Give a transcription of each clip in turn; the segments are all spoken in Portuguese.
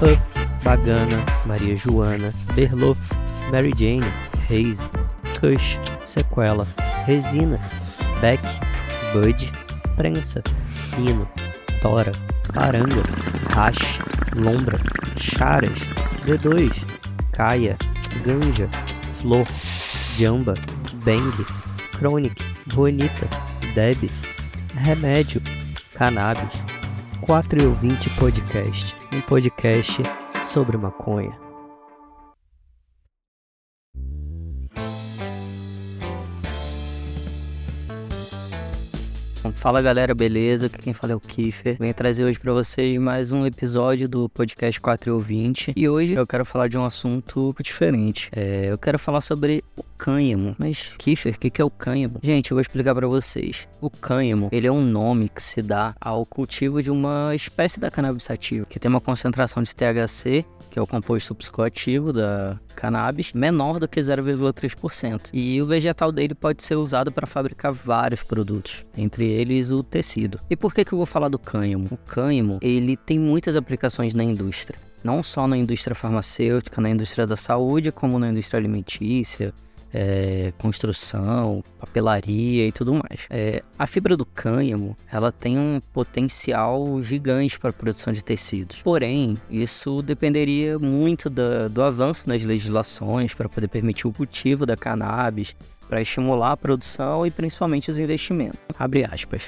Up, Bagana, Maria Joana, Berlot, Mary Jane, Haze, Kush, Sequela, Resina, Beck, Bud, Prensa, Hino, Tora, Paranga, Hash, Lombra, Charas, D2, Caia, Ganja, Flor, Jamba, Bang, Chronic, Bonita, Deb, Remédio, Cannabis, 4 e ouvinte podcast, um podcast sobre maconha. Fala galera, beleza? Aqui quem fala é o Kiefer. Venho trazer hoje para vocês mais um episódio do podcast 4 e 20. E hoje eu quero falar de um assunto diferente. É, eu quero falar sobre o cânhamo. Mas, Kiefer, o que, que é o cânhamo? Gente, eu vou explicar para vocês. O cânhamo, ele é um nome que se dá ao cultivo de uma espécie da cannabis sativa, que tem uma concentração de THC, que é o composto psicoativo da cannabis, menor do que 0,3%. E o vegetal dele pode ser usado para fabricar vários produtos, entre eles o tecido. E por que, que eu vou falar do cânhamo? O cânhamo, ele tem muitas aplicações na indústria. Não só na indústria farmacêutica, na indústria da saúde, como na indústria alimentícia, é, construção, papelaria e tudo mais. É, a fibra do cânhamo ela tem um potencial gigante para a produção de tecidos. Porém, isso dependeria muito da, do avanço nas legislações para poder permitir o cultivo da cannabis para estimular a produção e principalmente os investimentos.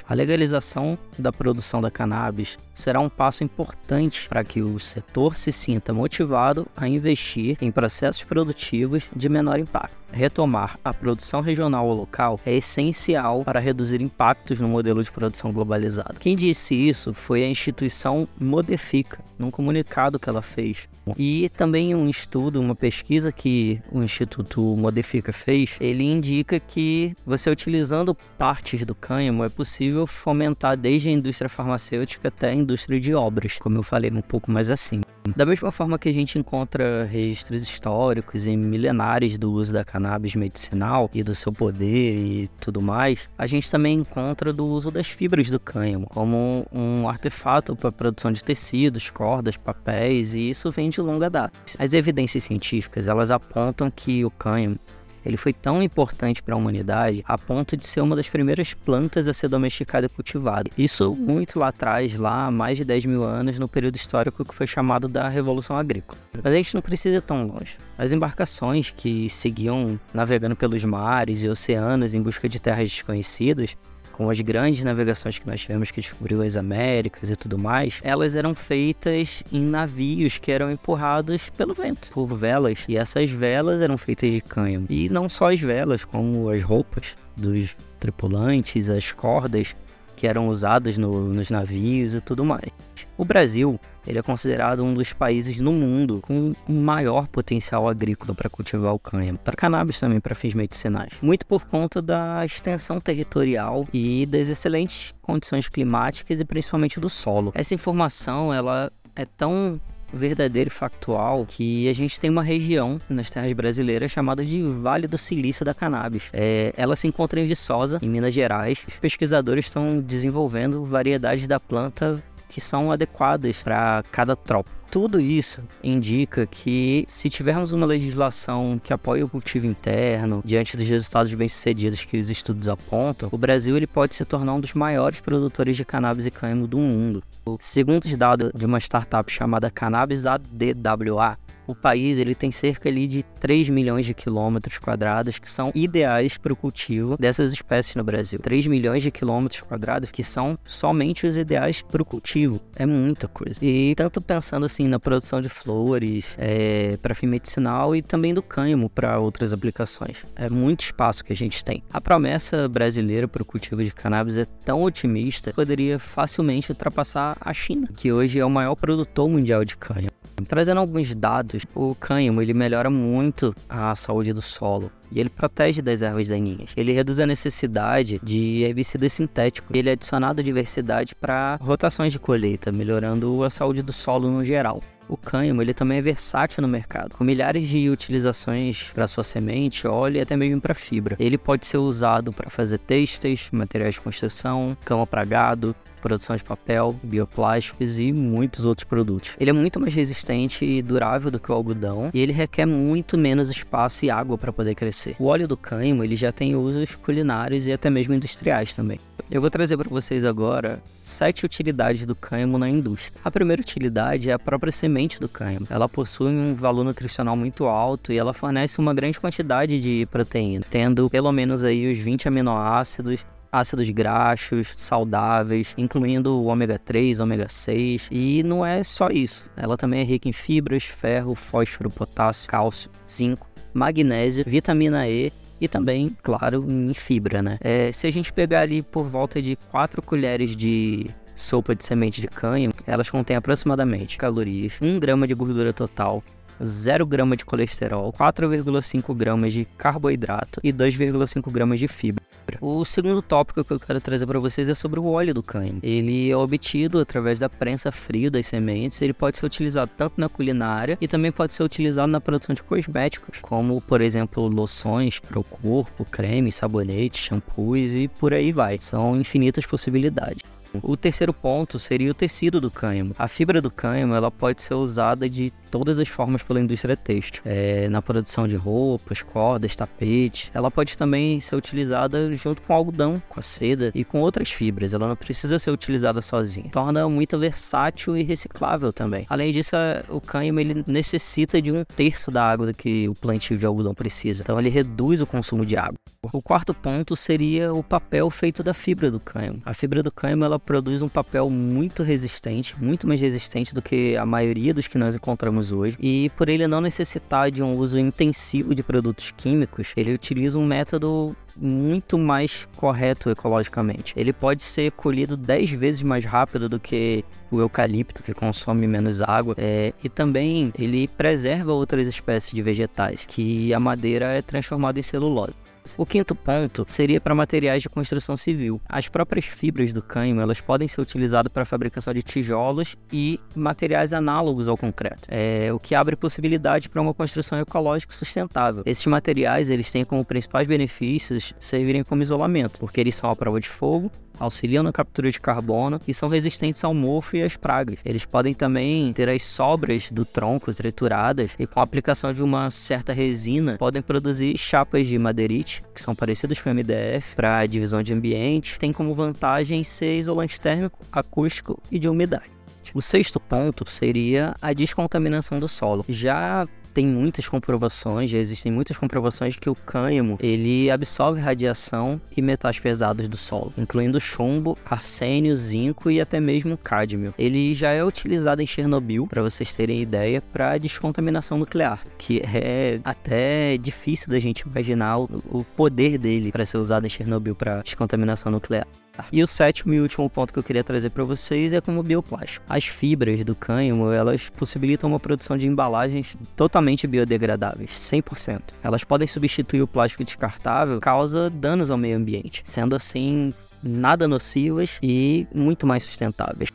A legalização da produção da cannabis será um passo importante para que o setor se sinta motivado a investir em processos produtivos de menor impacto. Retomar a produção regional ou local é essencial para reduzir impactos no modelo de produção globalizado. Quem disse isso foi a instituição Modifica, num comunicado que ela fez. E também um estudo, uma pesquisa que o Instituto Modifica fez, ele indica que você utilizando partes do cânhamo é possível fomentar desde a indústria farmacêutica até a indústria de obras, como eu falei um pouco mais assim. Da mesma forma que a gente encontra registros históricos e milenares do uso da cannabis medicinal e do seu poder e tudo mais, a gente também encontra do uso das fibras do cânhamo como um artefato para a produção de tecidos, cordas, papéis, e isso vem de longa data. As evidências científicas, elas apontam que o cânhamo ele foi tão importante para a humanidade a ponto de ser uma das primeiras plantas a ser domesticada e cultivada. Isso muito lá atrás, lá há mais de 10 mil anos, no período histórico que foi chamado da Revolução Agrícola. Mas a gente não precisa ir tão longe. As embarcações que seguiam navegando pelos mares e oceanos em busca de terras desconhecidas com as grandes navegações que nós tivemos que descobriu as Américas e tudo mais, elas eram feitas em navios que eram empurrados pelo vento, por velas. E essas velas eram feitas de cânhamo. E não só as velas, como as roupas dos tripulantes, as cordas que eram usadas no, nos navios e tudo mais. O Brasil ele é considerado um dos países no mundo com maior potencial agrícola para cultivar o cânhamo, para cannabis também para fins medicinais, muito por conta da extensão territorial e das excelentes condições climáticas e principalmente do solo. Essa informação ela é tão verdadeiro e factual que a gente tem uma região nas terras brasileiras chamada de Vale do Silício da Cannabis. É, ela se encontra em Viçosa, em Minas Gerais. Os pesquisadores estão desenvolvendo variedades da planta que são adequadas para cada tropa. Tudo isso indica que, se tivermos uma legislação que apoie o cultivo interno, diante dos resultados bem-sucedidos que os estudos apontam, o Brasil ele pode se tornar um dos maiores produtores de cannabis e cânhamo do mundo. Segundo os dados de uma startup chamada Cannabis ADWA, o país ele tem cerca ali de 3 milhões de quilômetros quadrados que são ideais para o cultivo dessas espécies no Brasil. 3 milhões de quilômetros quadrados que são somente os ideais para o cultivo. É muita coisa. E tanto pensando assim na produção de flores é, para fim medicinal e também do cânhamo para outras aplicações. É muito espaço que a gente tem. A promessa brasileira para o cultivo de cannabis é tão otimista que poderia facilmente ultrapassar a China, que hoje é o maior produtor mundial de cânhamo. Trazendo alguns dados, o cânhamo ele melhora muito a saúde do solo e ele protege das ervas daninhas. Ele reduz a necessidade de herbicidas sintéticos. Ele é adicionado diversidade para rotações de colheita, melhorando a saúde do solo no geral. O cânhamo ele também é versátil no mercado, com milhares de utilizações para sua semente, óleo e até mesmo para fibra. Ele pode ser usado para fazer têxteis, materiais de construção, cama para gado, produção de papel, bioplásticos e muitos outros produtos. Ele é muito mais resistente e durável do que o algodão e ele requer muito menos espaço e água para poder crescer. O óleo do cânhamo ele já tem usos culinários e até mesmo industriais também. Eu vou trazer para vocês agora sete utilidades do cânhamo na indústria. A primeira utilidade é a própria semente do cânhamo. Ela possui um valor nutricional muito alto e ela fornece uma grande quantidade de proteína, tendo pelo menos aí os 20 aminoácidos ácidos graxos, saudáveis, incluindo o ômega 3, ômega 6. E não é só isso, ela também é rica em fibras, ferro, fósforo, potássio, cálcio, zinco, magnésio, vitamina E e também, claro, em fibra, né? É, se a gente pegar ali por volta de 4 colheres de sopa de semente de cânhamo, elas contêm aproximadamente calorias, 1 grama de gordura total, 0 grama de colesterol, 4,5 gramas de carboidrato e 2,5 gramas de fibra. O segundo tópico que eu quero trazer para vocês é sobre o óleo do cânhamo. Ele é obtido através da prensa frio das sementes. Ele pode ser utilizado tanto na culinária e também pode ser utilizado na produção de cosméticos, como por exemplo loções para o corpo, cremes, sabonetes, shampoos e por aí vai. São infinitas possibilidades. O terceiro ponto seria o tecido do cânhamo. A fibra do cânhamo ela pode ser usada de todas as formas pela indústria têxtil, é, na produção de roupas, cordas, tapetes. Ela pode também ser utilizada junto com algodão, com a seda e com outras fibras. Ela não precisa ser utilizada sozinha. Torna muito versátil e reciclável também. Além disso, o cânhamo ele necessita de um terço da água que o plantio de algodão precisa. Então ele reduz o consumo de água. O quarto ponto seria o papel feito da fibra do cânhamo. A fibra do cânhamo ela produz um papel muito resistente, muito mais resistente do que a maioria dos que nós encontramos hoje. E por ele não necessitar de um uso intensivo de produtos químicos, ele utiliza um método muito mais correto ecologicamente. Ele pode ser colhido 10 vezes mais rápido do que o eucalipto, que consome menos água, é, e também ele preserva outras espécies de vegetais, que a madeira é transformada em celulose. O quinto ponto seria para materiais de construção civil. As próprias fibras do cânhamo elas podem ser utilizadas para a fabricação de tijolos e materiais análogos ao concreto, é, o que abre possibilidade para uma construção ecológica sustentável. Esses materiais eles têm como principais benefícios servirem como isolamento, porque eles são à prova de fogo, auxiliam na captura de carbono e são resistentes ao mofo e às pragas. Eles podem também ter as sobras do tronco trituradas e com a aplicação de uma certa resina podem produzir chapas de madeirite, que são parecidas com MDF, para divisão de ambiente. Tem como vantagem ser isolante térmico, acústico e de umidade. O sexto ponto seria a descontaminação do solo. Já tem muitas comprovações, já existem muitas comprovações que o cânhamo ele absorve radiação e metais pesados do solo, incluindo chumbo, arsênio, zinco e até mesmo cádmio. Ele já é utilizado em Chernobyl, para vocês terem ideia, para descontaminação nuclear, que é até difícil da gente imaginar o poder dele para ser usado em Chernobyl para descontaminação nuclear. E o sétimo e último ponto que eu queria trazer para vocês é como bioplástico. As fibras do cânhamo, elas possibilitam uma produção de embalagens totalmente biodegradáveis, 100%. Elas podem substituir o plástico descartável, causa danos ao meio ambiente, sendo assim nada nocivas e muito mais sustentáveis.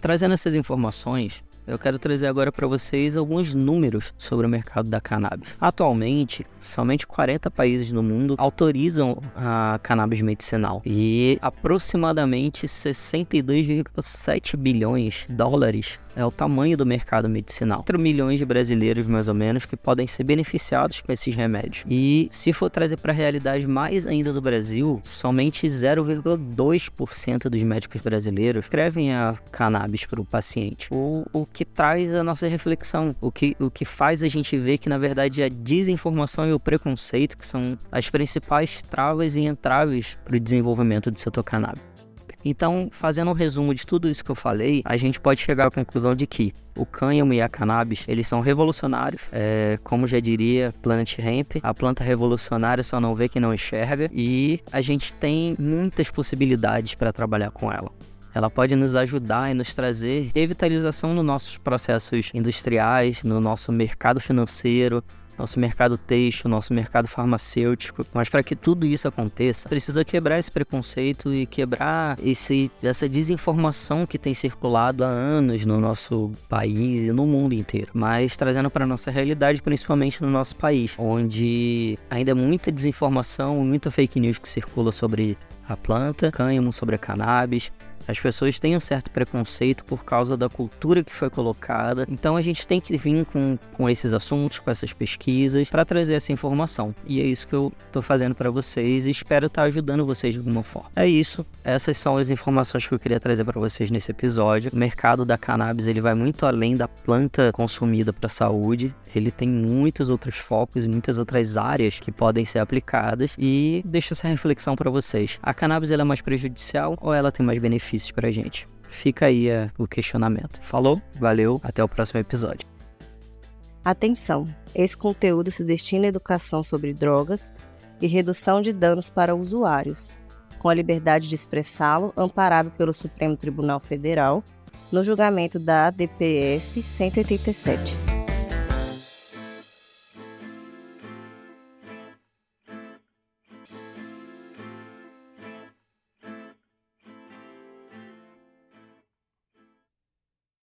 Trazendo essas informações, eu quero trazer agora para vocês alguns números sobre o mercado da cannabis. Atualmente, somente 40 países no mundo autorizam a cannabis medicinal e aproximadamente 62,7 bilhões de dólares é o tamanho do mercado medicinal. 4 milhões de brasileiros, mais ou menos, que podem ser beneficiados com esses remédios. E se for trazer para a realidade mais ainda do Brasil, somente 0,2% dos médicos brasileiros escrevem a cannabis para o paciente. O, que traz a nossa reflexão, o que, o que faz a gente ver que, na verdade, a desinformação e o preconceito que são as principais travas e entraves para o desenvolvimento do setor cannabis. Então, fazendo um resumo de tudo isso que eu falei, a gente pode chegar à conclusão de que o cânhamo e a cannabis, eles são revolucionários, é, como já diria Planet Hemp, a planta revolucionária só não vê quem não enxerga, e a gente tem muitas possibilidades para trabalhar com ela. Ela pode nos ajudar e nos trazer revitalização nos nossos processos industriais, no nosso mercado financeiro, nosso mercado têxtil, nosso mercado farmacêutico. Mas para que tudo isso aconteça, precisa quebrar esse preconceito e quebrar esse, essa desinformação que tem circulado há anos no nosso país e no mundo inteiro. Mas trazendo para nossa realidade, principalmente no nosso país, onde ainda é muita desinformação, muita fake news que circula sobre a planta, cânhamo sobre a cannabis, as pessoas têm um certo preconceito por causa da cultura que foi colocada. Então a gente tem que vir com, com esses assuntos, com essas pesquisas, para trazer essa informação. E é isso que eu estou fazendo para vocês e espero estar tá ajudando vocês de alguma forma. É isso. Essas são as informações que eu queria trazer para vocês nesse episódio. O mercado da cannabis ele vai muito além da planta consumida para saúde. Ele tem muitos outros focos e muitas outras áreas que podem ser aplicadas e deixa essa reflexão para vocês. A cannabis ela é mais prejudicial ou ela tem mais benefícios a gente? Fica aí é, o questionamento. Falou? Valeu, até o próximo episódio. Atenção! Esse conteúdo se destina à educação sobre drogas e redução de danos para usuários, com a liberdade de expressá-lo, amparado pelo Supremo Tribunal Federal, no julgamento da ADPF 187.